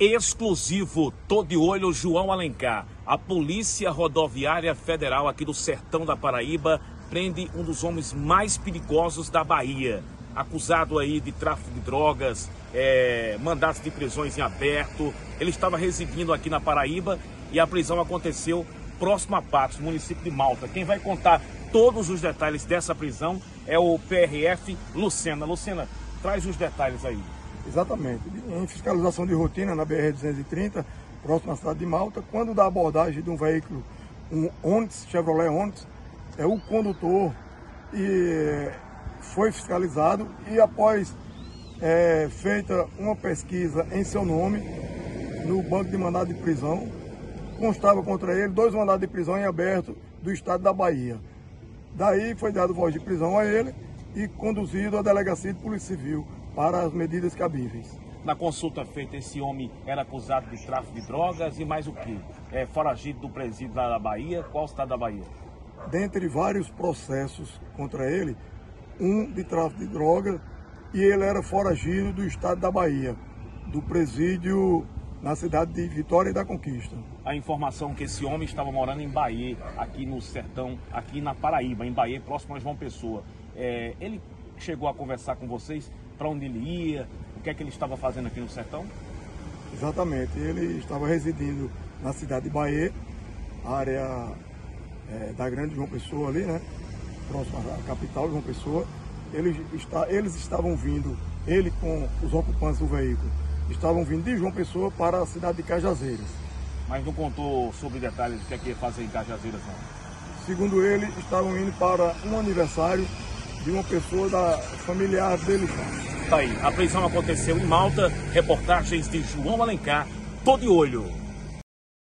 Exclusivo, tô de olho, João Alencar. A Polícia Rodoviária Federal aqui do sertão da Paraíba prende um dos homens mais perigosos da Bahia. Acusado aí de tráfico de drogas, é, mandatos de prisões em aberto. Ele estava residindo aqui na Paraíba e a prisão aconteceu próximo a Patos, município de Malta. Quem vai contar todos os detalhes dessa prisão é o PRF Lucena. Lucena, traz os detalhes aí. Exatamente. Em fiscalização de rotina na BR-230, próximo à cidade de Malta, quando da abordagem de um veículo, um Onix, Chevrolet Onix, é o condutor e foi fiscalizado e após é, feita uma pesquisa em seu nome no banco de mandado de prisão, constava contra ele dois mandados de prisão em aberto do estado da Bahia. Daí foi dado voz de prisão a ele e conduzido à delegacia de Polícia Civil para as medidas cabíveis. Na consulta feita, esse homem era acusado de tráfico de drogas e mais o quê? É foragido do presídio da Bahia. Qual estado da Bahia? Dentre vários processos contra ele, um de tráfico de drogas e ele era foragido do estado da Bahia, do presídio na cidade de Vitória da Conquista. A informação que esse homem estava morando em Bahia, aqui no sertão, aqui na Paraíba, em Bahia, próximo a João Pessoa. É, ele chegou a conversar com vocês para onde ele ia, o que é que ele estava fazendo aqui no sertão? Exatamente, ele estava residindo na cidade de Bahia, área é, da grande João Pessoa ali, né? Próxima à capital de João Pessoa. Eles, está, eles estavam vindo, ele com os ocupantes do veículo, estavam vindo de João Pessoa para a cidade de Cajazeiras. Mas não contou sobre detalhes do que é que ia fazer em Cajazeiras, não? Segundo ele, estavam indo para um aniversário de uma pessoa da familiar dele. Tá aí, a prisão aconteceu em Malta, reportagens de João Alencar, tô de olho.